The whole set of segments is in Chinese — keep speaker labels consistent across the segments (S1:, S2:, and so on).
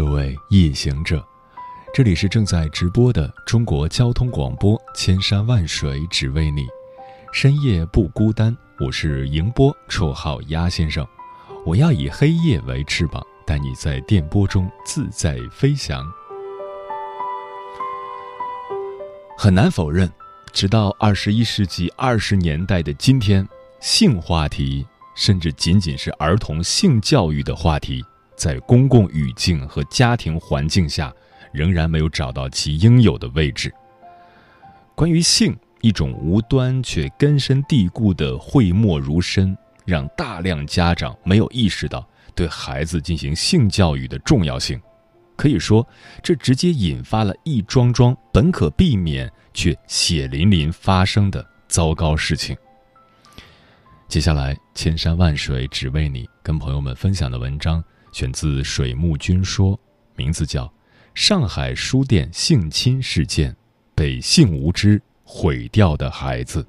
S1: 各位夜行者，这里是正在直播的中国交通广播，千山万水只为你，深夜不孤单。我是迎波，绰号鸭先生。我要以黑夜为翅膀，带你在电波中自在飞翔。很难否认，直到二十一世纪二十年代的今天，性话题甚至仅仅是儿童性教育的话题。在公共语境和家庭环境下，仍然没有找到其应有的位置。关于性，一种无端却根深蒂固的讳莫如深，让大量家长没有意识到对孩子进行性教育的重要性。可以说，这直接引发了一桩桩本可避免却血淋淋发生的糟糕事情。接下来，千山万水只为你，跟朋友们分享的文章。选自水木君说，名字叫《上海书店性侵事件：被性无知毁掉的孩子》。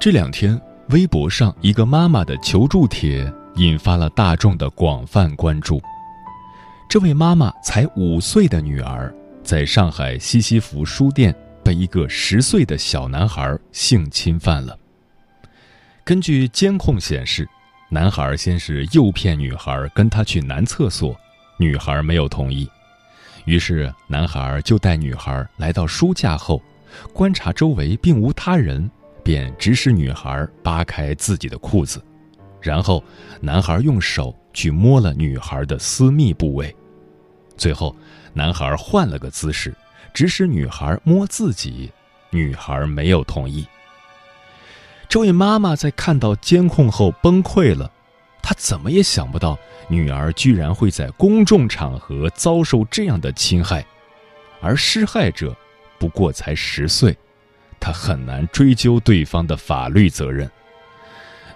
S1: 这两天，微博上一个妈妈的求助帖引发了大众的广泛关注。这位妈妈才五岁的女儿，在上海西西弗书店被一个十岁的小男孩性侵犯了。根据监控显示，男孩先是诱骗女孩跟他去男厕所，女孩没有同意，于是男孩就带女孩来到书架后，观察周围并无他人。便指使女孩扒开自己的裤子，然后男孩用手去摸了女孩的私密部位，最后男孩换了个姿势，指使女孩摸自己，女孩没有同意。这位妈妈在看到监控后崩溃了，她怎么也想不到女儿居然会在公众场合遭受这样的侵害，而施害者不过才十岁。他很难追究对方的法律责任。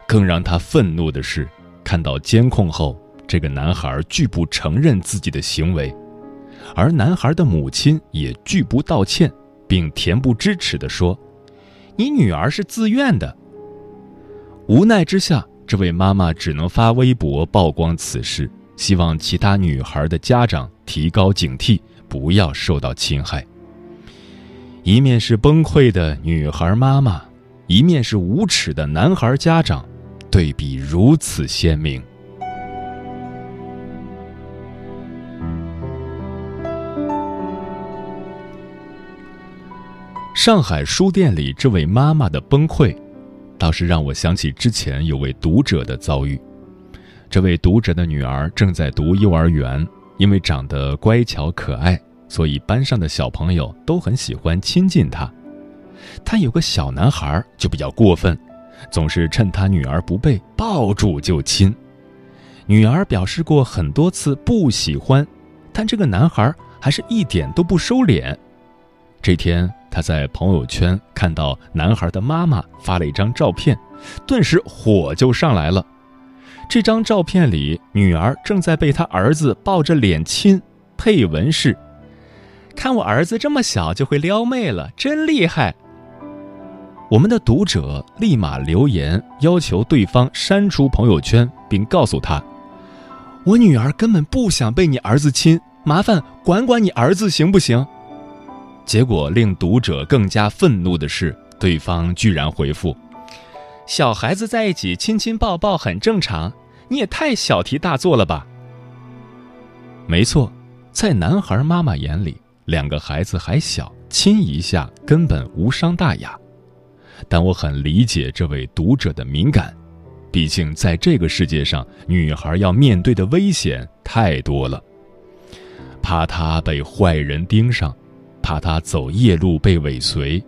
S1: 更让他愤怒的是，看到监控后，这个男孩拒不承认自己的行为，而男孩的母亲也拒不道歉，并恬不知耻地说：“你女儿是自愿的。”无奈之下，这位妈妈只能发微博曝光此事，希望其他女孩的家长提高警惕，不要受到侵害。一面是崩溃的女孩妈妈，一面是无耻的男孩家长，对比如此鲜明。上海书店里这位妈妈的崩溃，倒是让我想起之前有位读者的遭遇。这位读者的女儿正在读幼儿园，因为长得乖巧可爱。所以班上的小朋友都很喜欢亲近他，他有个小男孩就比较过分，总是趁他女儿不备抱住就亲。女儿表示过很多次不喜欢，但这个男孩还是一点都不收敛。这天，他在朋友圈看到男孩的妈妈发了一张照片，顿时火就上来了。这张照片里，女儿正在被他儿子抱着脸亲，配文是。看我儿子这么小就会撩妹了，真厉害！我们的读者立马留言要求对方删除朋友圈，并告诉他：“我女儿根本不想被你儿子亲，麻烦管管你儿子行不行？”结果令读者更加愤怒的是，对方居然回复：“小孩子在一起亲亲抱抱很正常，你也太小题大做了吧？”没错，在男孩妈妈眼里。两个孩子还小，亲一下根本无伤大雅，但我很理解这位读者的敏感，毕竟在这个世界上，女孩要面对的危险太多了。怕她被坏人盯上，怕她走夜路被尾随，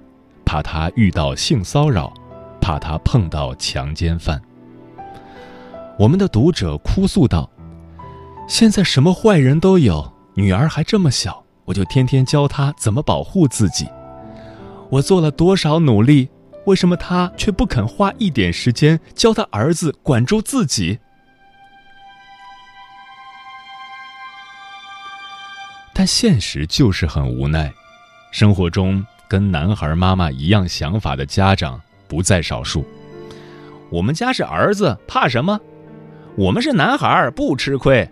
S1: 怕她遇到性骚扰，怕她碰到强奸犯。我们的读者哭诉道：“现在什么坏人都有，女儿还这么小，我就天天教他怎么保护自己。我做了多少努力，为什么他却不肯花一点时间教他儿子管住自己？”但现实就是很无奈，生活中跟男孩妈妈一样想法的家长不在少数。我们家是儿子，怕什么？我们是男孩，不吃亏。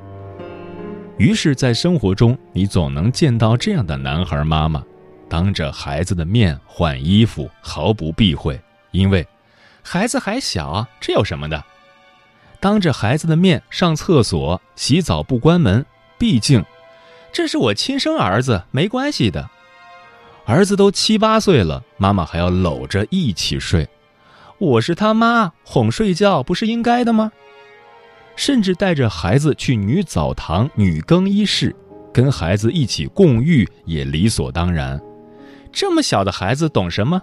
S1: 于是，在生活中，你总能见到这样的男孩妈妈，当着孩子的面换衣服，毫不避讳，因为孩子还小啊，这有什么的？当着孩子的面上厕所、洗澡不关门，毕竟。这是我亲生儿子，没关系的。儿子都七八岁了，妈妈还要搂着一起睡。我是他妈，哄睡觉不是应该的吗？甚至带着孩子去女澡堂、女更衣室，跟孩子一起共浴也理所当然。这么小的孩子懂什么？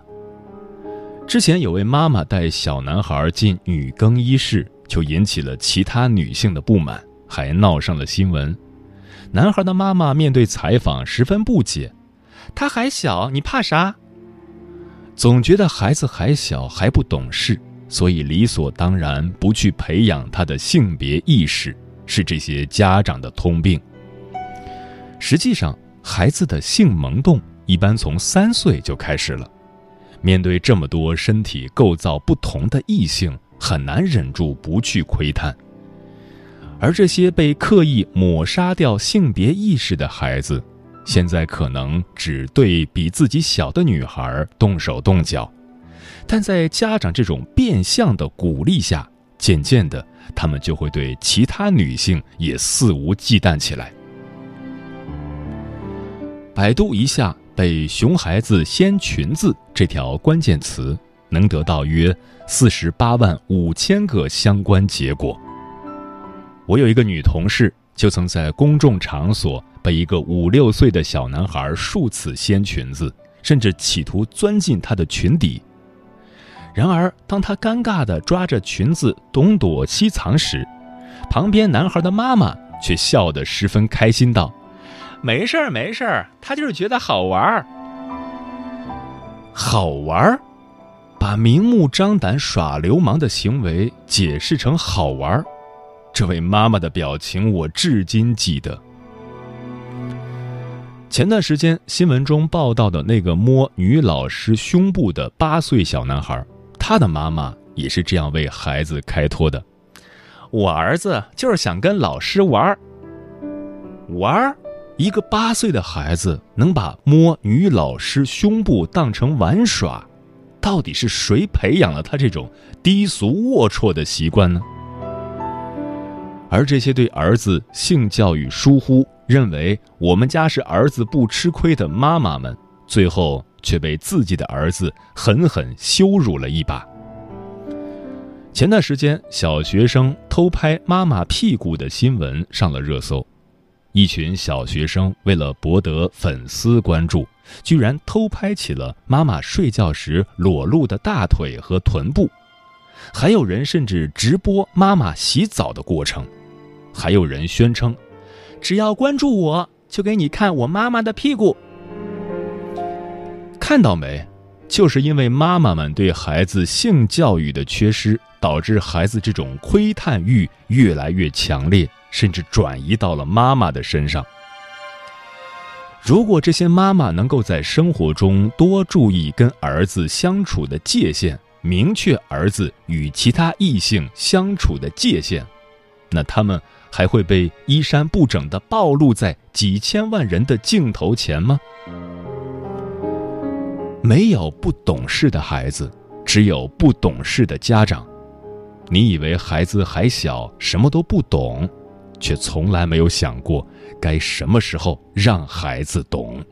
S1: 之前有位妈妈带小男孩进女更衣室，就引起了其他女性的不满，还闹上了新闻。男孩的妈妈面对采访十分不解：“他还小，你怕啥？”总觉得孩子还小还不懂事，所以理所当然不去培养他的性别意识，是这些家长的通病。实际上，孩子的性萌动一般从三岁就开始了。面对这么多身体构造不同的异性，很难忍住不去窥探。而这些被刻意抹杀掉性别意识的孩子，现在可能只对比自己小的女孩动手动脚，但在家长这种变相的鼓励下，渐渐的，他们就会对其他女性也肆无忌惮起来。百度一下“被熊孩子掀裙子”这条关键词，能得到约四十八万五千个相关结果。我有一个女同事，就曾在公众场所被一个五六岁的小男孩数次掀裙子，甚至企图钻进她的裙底。然而，当他尴尬地抓着裙子东躲西藏时，旁边男孩的妈妈却笑得十分开心，道：“没事儿，没事儿，他就是觉得好玩儿。好玩儿，把明目张胆耍流氓的行为解释成好玩儿。”这位妈妈的表情，我至今记得。前段时间新闻中报道的那个摸女老师胸部的八岁小男孩，他的妈妈也是这样为孩子开脱的：“我儿子就是想跟老师玩儿，玩儿。一个八岁的孩子能把摸女老师胸部当成玩耍，到底是谁培养了他这种低俗龌龊的习惯呢？”而这些对儿子性教育疏忽，认为我们家是儿子不吃亏的妈妈们，最后却被自己的儿子狠狠羞辱了一把。前段时间，小学生偷拍妈妈屁股的新闻上了热搜，一群小学生为了博得粉丝关注，居然偷拍起了妈妈睡觉时裸露的大腿和臀部，还有人甚至直播妈妈洗澡的过程。还有人宣称，只要关注我，就给你看我妈妈的屁股。看到没？就是因为妈妈们对孩子性教育的缺失，导致孩子这种窥探欲越来越强烈，甚至转移到了妈妈的身上。如果这些妈妈能够在生活中多注意跟儿子相处的界限，明确儿子与其他异性相处的界限，那他们。还会被衣衫不整的暴露在几千万人的镜头前吗？没有不懂事的孩子只有不懂事的家长。你以为孩子还小什么都不懂却从来没有想过该什么时候让孩子懂。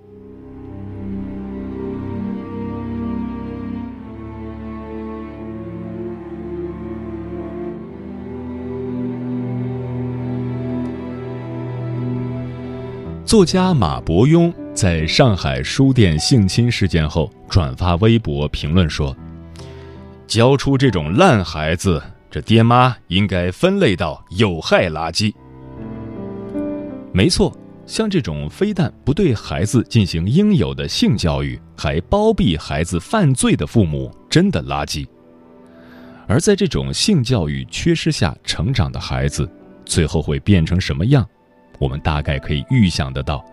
S1: 作家马伯庸在上海书店性侵事件后转发微博评论说：“教出这种烂孩子，这爹妈应该分类到有害垃圾。”没错，像这种非但不对孩子进行应有的性教育，还包庇孩子犯罪的父母，真的垃圾。而在这种性教育缺失下成长的孩子，最后会变成什么样？我们大概可以预想得到，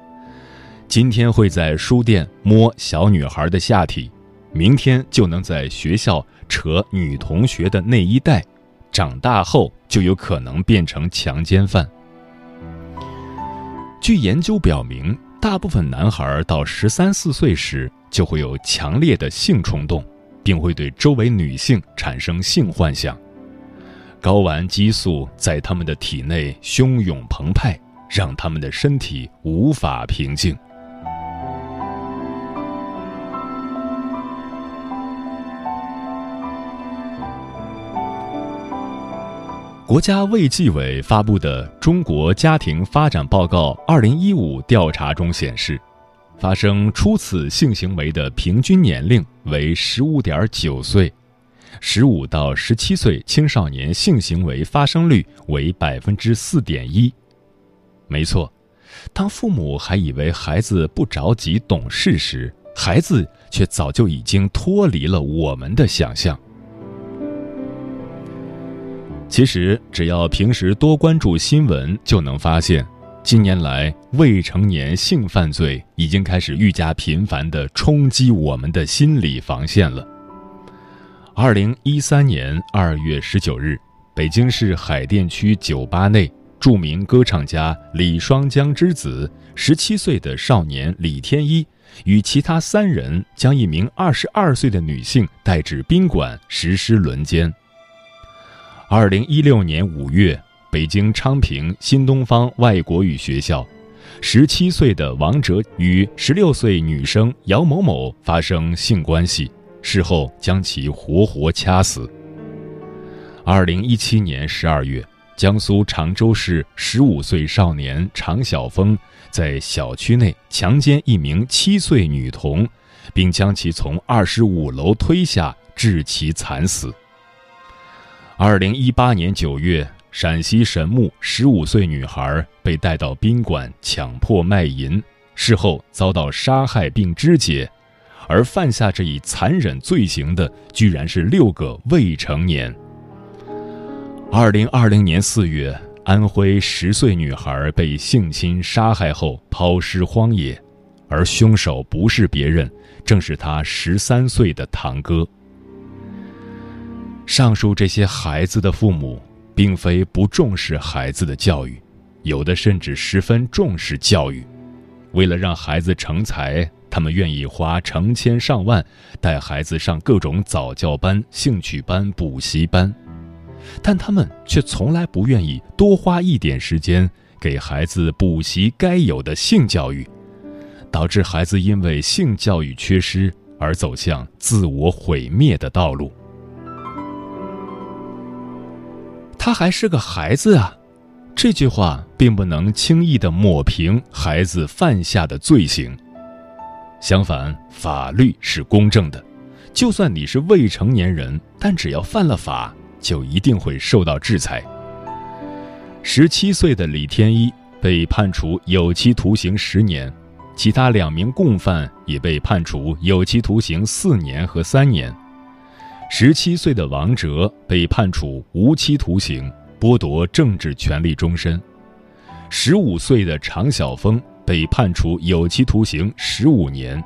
S1: 今天会在书店摸小女孩的下体，明天就能在学校扯女同学的内衣带，长大后就有可能变成强奸犯。据研究表明，大部分男孩到十三四岁时就会有强烈的性冲动，并会对周围女性产生性幻想，睾丸激素在他们的体内汹涌澎湃。让他们的身体无法平静。国家卫计委发布的《中国家庭发展报告（二零一五）》调查中显示，发生初次性行为的平均年龄为十五点九岁，十五到十七岁青少年性行为发生率为百分之四点一。没错，当父母还以为孩子不着急懂事时，孩子却早就已经脱离了我们的想象。其实，只要平时多关注新闻，就能发现，近年来未成年性犯罪已经开始愈加频繁地冲击我们的心理防线了。二零一三年二月十九日，北京市海淀区酒吧内。著名歌唱家李双江之子，十七岁的少年李天一，与其他三人将一名二十二岁的女性带至宾馆实施轮奸。二零一六年五月，北京昌平新东方外国语学校，十七岁的王哲与十六岁女生姚某某发生性关系，事后将其活活掐死。二零一七年十二月。江苏常州市十五岁少年常晓峰在小区内强奸一名七岁女童，并将其从二十五楼推下，致其惨死。二零一八年九月，陕西神木十五岁女孩被带到宾馆强迫卖淫，事后遭到杀害并肢解，而犯下这一残忍罪行的居然是六个未成年。二零二零年四月，安徽十岁女孩被性侵杀害后抛尸荒野，而凶手不是别人，正是她十三岁的堂哥。上述这些孩子的父母，并非不重视孩子的教育，有的甚至十分重视教育，为了让孩子成才，他们愿意花成千上万带孩子上各种早教班、兴趣班、补习班。但他们却从来不愿意多花一点时间给孩子补习该有的性教育，导致孩子因为性教育缺失而走向自我毁灭的道路。他还是个孩子啊，这句话并不能轻易的抹平孩子犯下的罪行。相反，法律是公正的，就算你是未成年人，但只要犯了法。就一定会受到制裁。十七岁的李天一被判处有期徒刑十年，其他两名共犯也被判处有期徒刑四年和三年。十七岁的王哲被判处无期徒刑，剥夺政治权利终身。十五岁的常晓峰被判处有期徒刑十五年。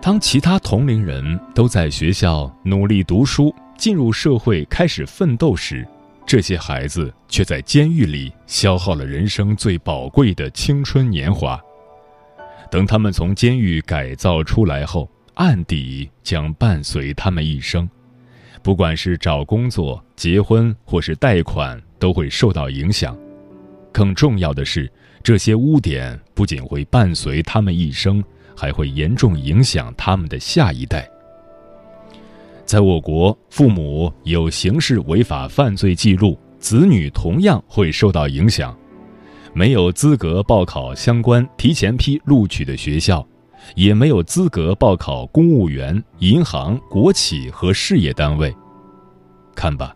S1: 当其他同龄人都在学校努力读书、进入社会开始奋斗时，这些孩子却在监狱里消耗了人生最宝贵的青春年华。等他们从监狱改造出来后，案底将伴随他们一生，不管是找工作、结婚或是贷款，都会受到影响。更重要的是，这些污点不仅会伴随他们一生。还会严重影响他们的下一代。在我国，父母有刑事违法犯罪记录，子女同样会受到影响。没有资格报考相关提前批录取的学校，也没有资格报考公务员、银行、国企和事业单位。看吧，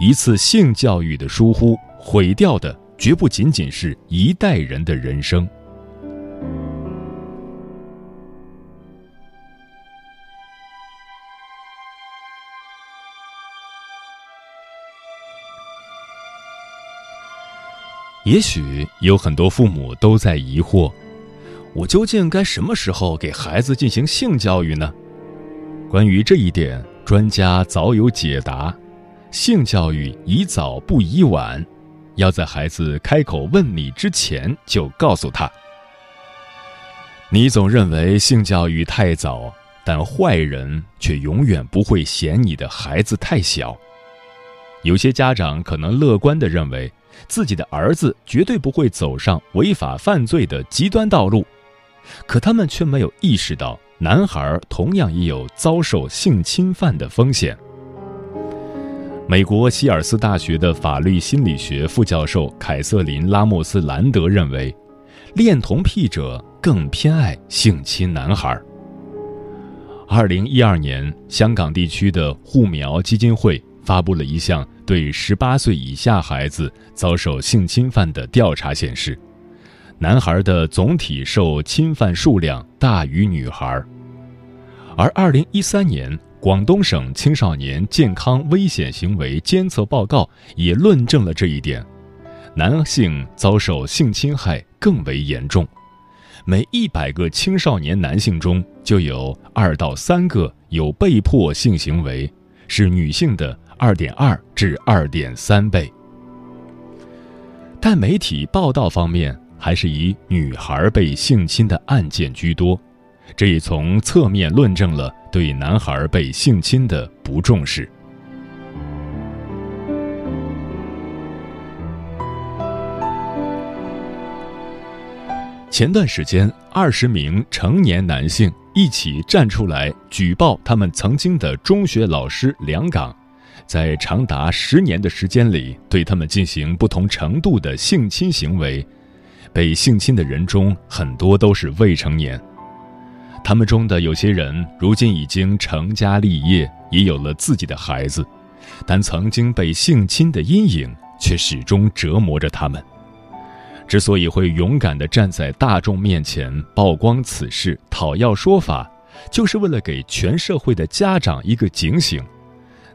S1: 一次性教育的疏忽，毁掉的绝不仅仅是一代人的人生。也许有很多父母都在疑惑：我究竟该什么时候给孩子进行性教育呢？关于这一点，专家早有解答。性教育宜早不宜晚，要在孩子开口问你之前就告诉他。你总认为性教育太早，但坏人却永远不会嫌你的孩子太小。有些家长可能乐观地认为。自己的儿子绝对不会走上违法犯罪的极端道路，可他们却没有意识到，男孩同样也有遭受性侵犯的风险。美国希尔斯大学的法律心理学副教授凯瑟琳·拉莫斯兰德认为，恋童癖者更偏爱性侵男孩。二零一二年，香港地区的护苗基金会发布了一项。对十八岁以下孩子遭受性侵犯的调查显示，男孩的总体受侵犯数量大于女孩。而二零一三年广东省青少年健康危险行为监测报告也论证了这一点：男性遭受性侵害更为严重，每一百个青少年男性中就有二到三个有被迫性行为，是女性的。二点二至二点三倍，但媒体报道方面还是以女孩被性侵的案件居多，这也从侧面论证了对男孩被性侵的不重视。前段时间，二十名成年男性一起站出来举报他们曾经的中学老师梁岗。在长达十年的时间里，对他们进行不同程度的性侵行为，被性侵的人中很多都是未成年。他们中的有些人如今已经成家立业，也有了自己的孩子，但曾经被性侵的阴影却始终折磨着他们。之所以会勇敢地站在大众面前曝光此事，讨要说法，就是为了给全社会的家长一个警醒。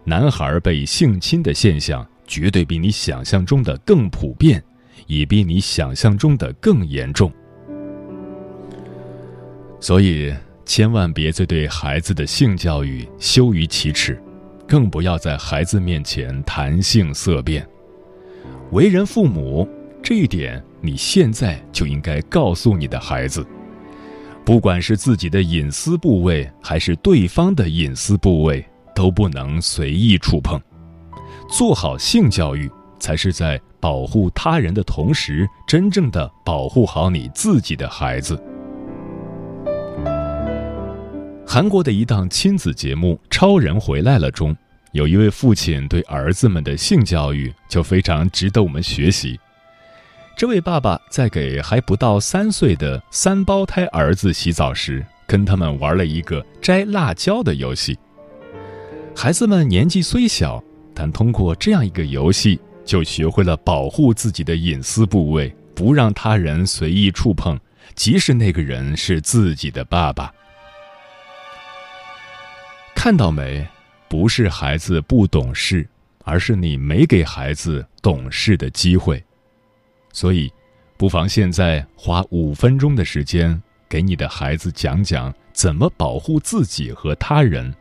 S1: 男孩被性侵的现象绝对比你想象中的更普遍，也比你想象中的更严重。所以，千万别再对孩子的性教育羞于启齿，更不要在孩子面前谈性色变。为人父母，这一点你现在就应该告诉你的孩子：，不管是自己的隐私部位，还是对方的隐私部位。都不能随意触碰，做好性教育，才是在保护他人的同时，真正的保护好你自己的孩子。韩国的一档亲子节目《超人回来了》中，有一位父亲对儿子们的性教育就非常值得我们学习。这位爸爸在给还不到三岁的三胞胎儿子洗澡时，跟他们玩了一个摘辣椒的游戏。孩子们年纪虽小，但通过这样一个游戏，就学会了保护自己的隐私部位，不让他人随意触碰，即使那个人是自己的爸爸。看到没？不是孩子不懂事，而是你没给孩子懂事的机会。所以，不妨现在花五分钟的时间，给你的孩子讲讲怎么保护自己和他人。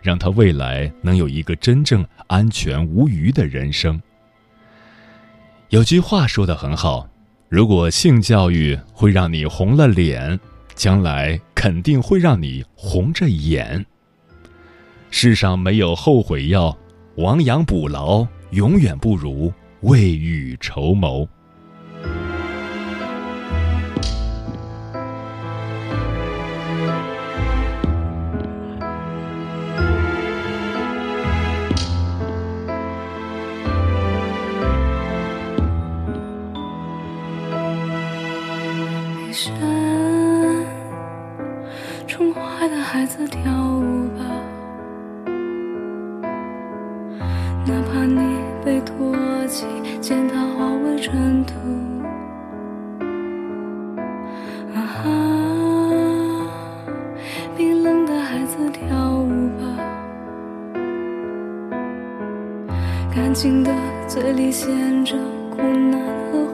S1: 让他未来能有一个真正安全无虞的人生。有句话说得很好：，如果性教育会让你红了脸，将来肯定会让你红着眼。世上没有后悔药，亡羊补牢永远不如未雨绸缪。
S2: 干净的嘴里衔着苦难和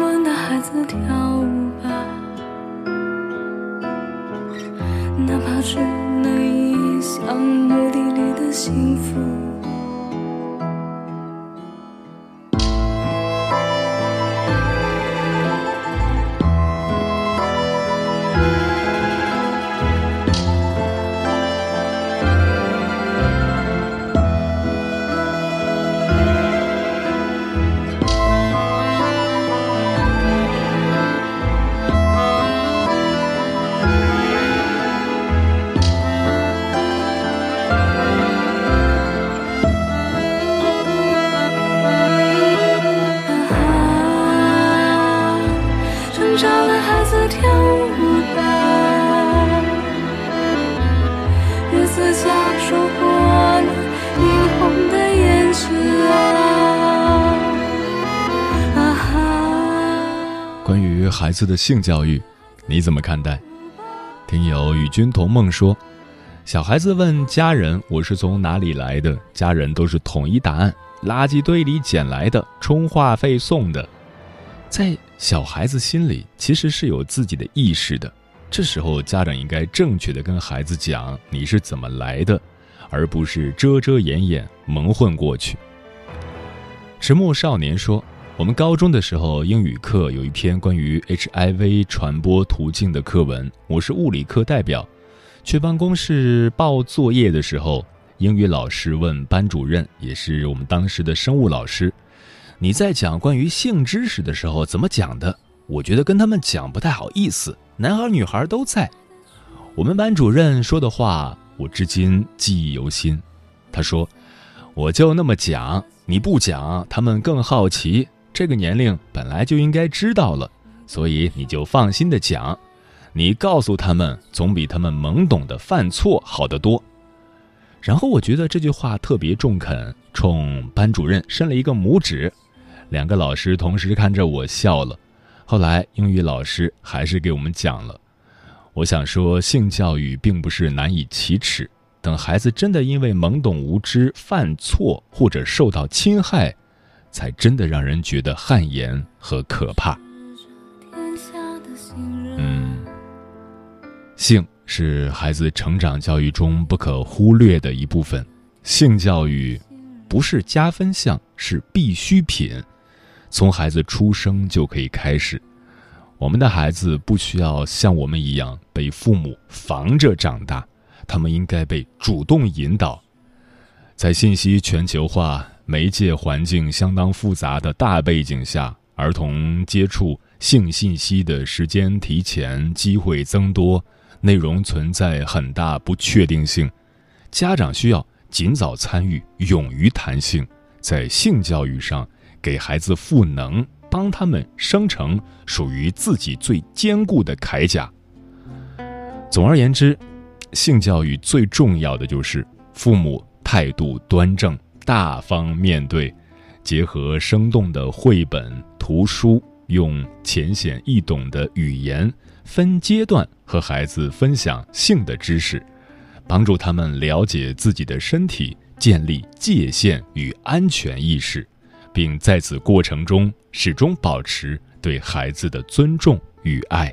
S2: 乱的孩子跳舞吧，哪怕只能一想墓地里的幸福。
S1: 关于孩子的性教育，你怎么看待？听友与君同梦说，小孩子问家人：“我是从哪里来的？”家人都是统一答案：垃圾堆里捡来的，充话费送的。在小孩子心里，其实是有自己的意识的。这时候，家长应该正确的跟孩子讲你是怎么来的，而不是遮遮掩掩、蒙混过去。迟暮少年说。我们高中的时候，英语课有一篇关于 HIV 传播途径的课文，我是物理课代表。去办公室报作业的时候，英语老师问班主任，也是我们当时的生物老师：“你在讲关于性知识的时候怎么讲的？”我觉得跟他们讲不太好意思，男孩女孩都在。我们班主任说的话，我至今记忆犹新。他说：“我就那么讲，你不讲，他们更好奇。”这个年龄本来就应该知道了，所以你就放心的讲，你告诉他们总比他们懵懂的犯错好得多。然后我觉得这句话特别中肯，冲班主任伸了一个拇指。两个老师同时看着我笑了。后来英语老师还是给我们讲了。我想说，性教育并不是难以启齿，等孩子真的因为懵懂无知犯错或者受到侵害。才真的让人觉得汗颜和可怕。嗯，性是孩子成长教育中不可忽略的一部分。性教育不是加分项，是必需品。从孩子出生就可以开始。我们的孩子不需要像我们一样被父母防着长大，他们应该被主动引导。在信息全球化。媒介环境相当复杂的大背景下，儿童接触性信息的时间提前，机会增多，内容存在很大不确定性。家长需要尽早参与，勇于谈性，在性教育上给孩子赋能，帮他们生成属于自己最坚固的铠甲。总而言之，性教育最重要的就是父母态度端正。大方面对，结合生动的绘本、图书，用浅显易懂的语言，分阶段和孩子分享性的知识，帮助他们了解自己的身体，建立界限与安全意识，并在此过程中始终保持对孩子的尊重与爱。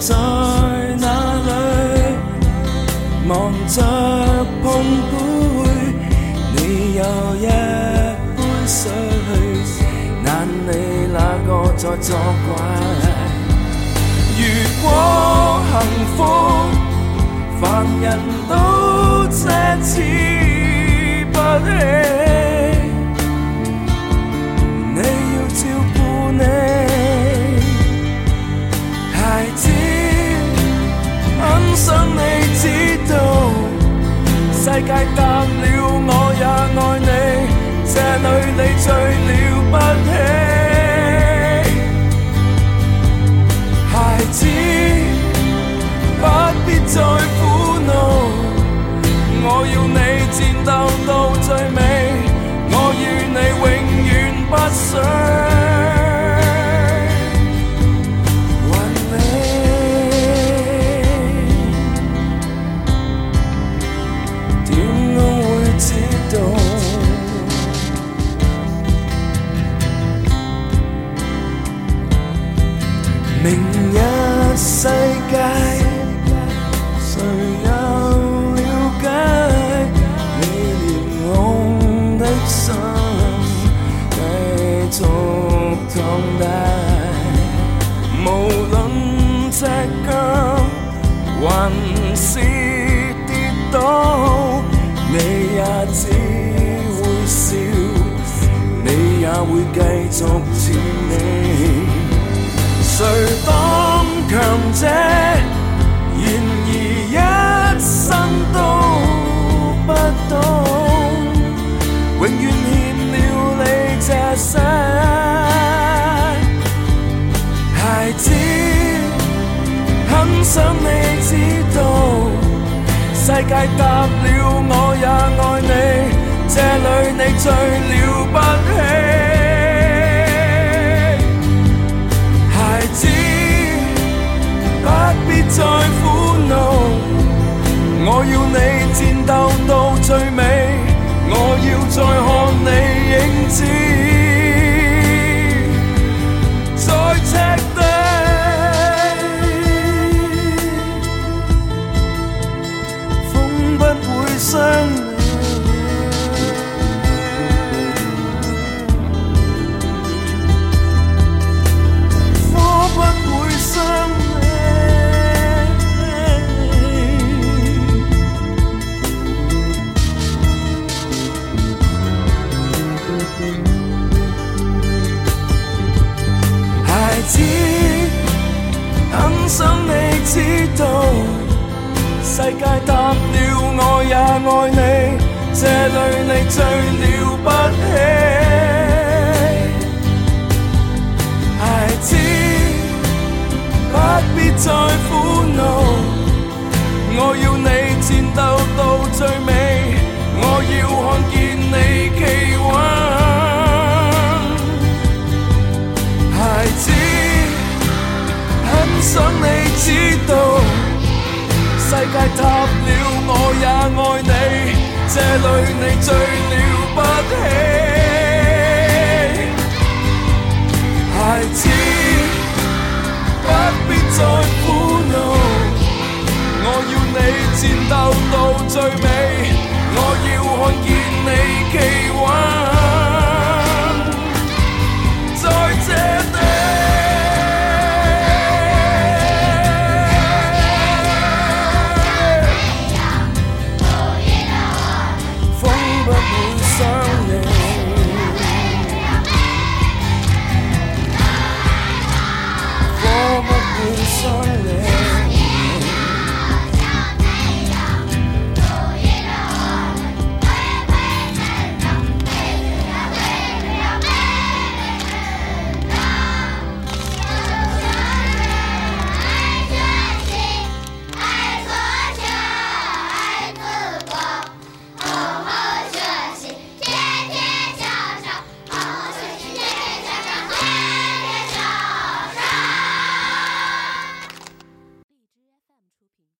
S3: 在哪里？忙着碰杯，你又一杯水，难你那个在作怪？如果幸福，凡人都奢侈不起，你要照顾你。世界大了，我也爱你，这里你最了不起。孩子不必再苦恼，我要你战斗到最尾，世界大了，我也爱你，这里你最了不起。孩子，很想你知道世界大了，我也爱你，这里你最了不起。孩子，不必再苦恼，我要你战斗到最尾，想你知道世界塌了我也爱你这里你最了不起孩子不必再苦恼我要你战斗到最尾我要看见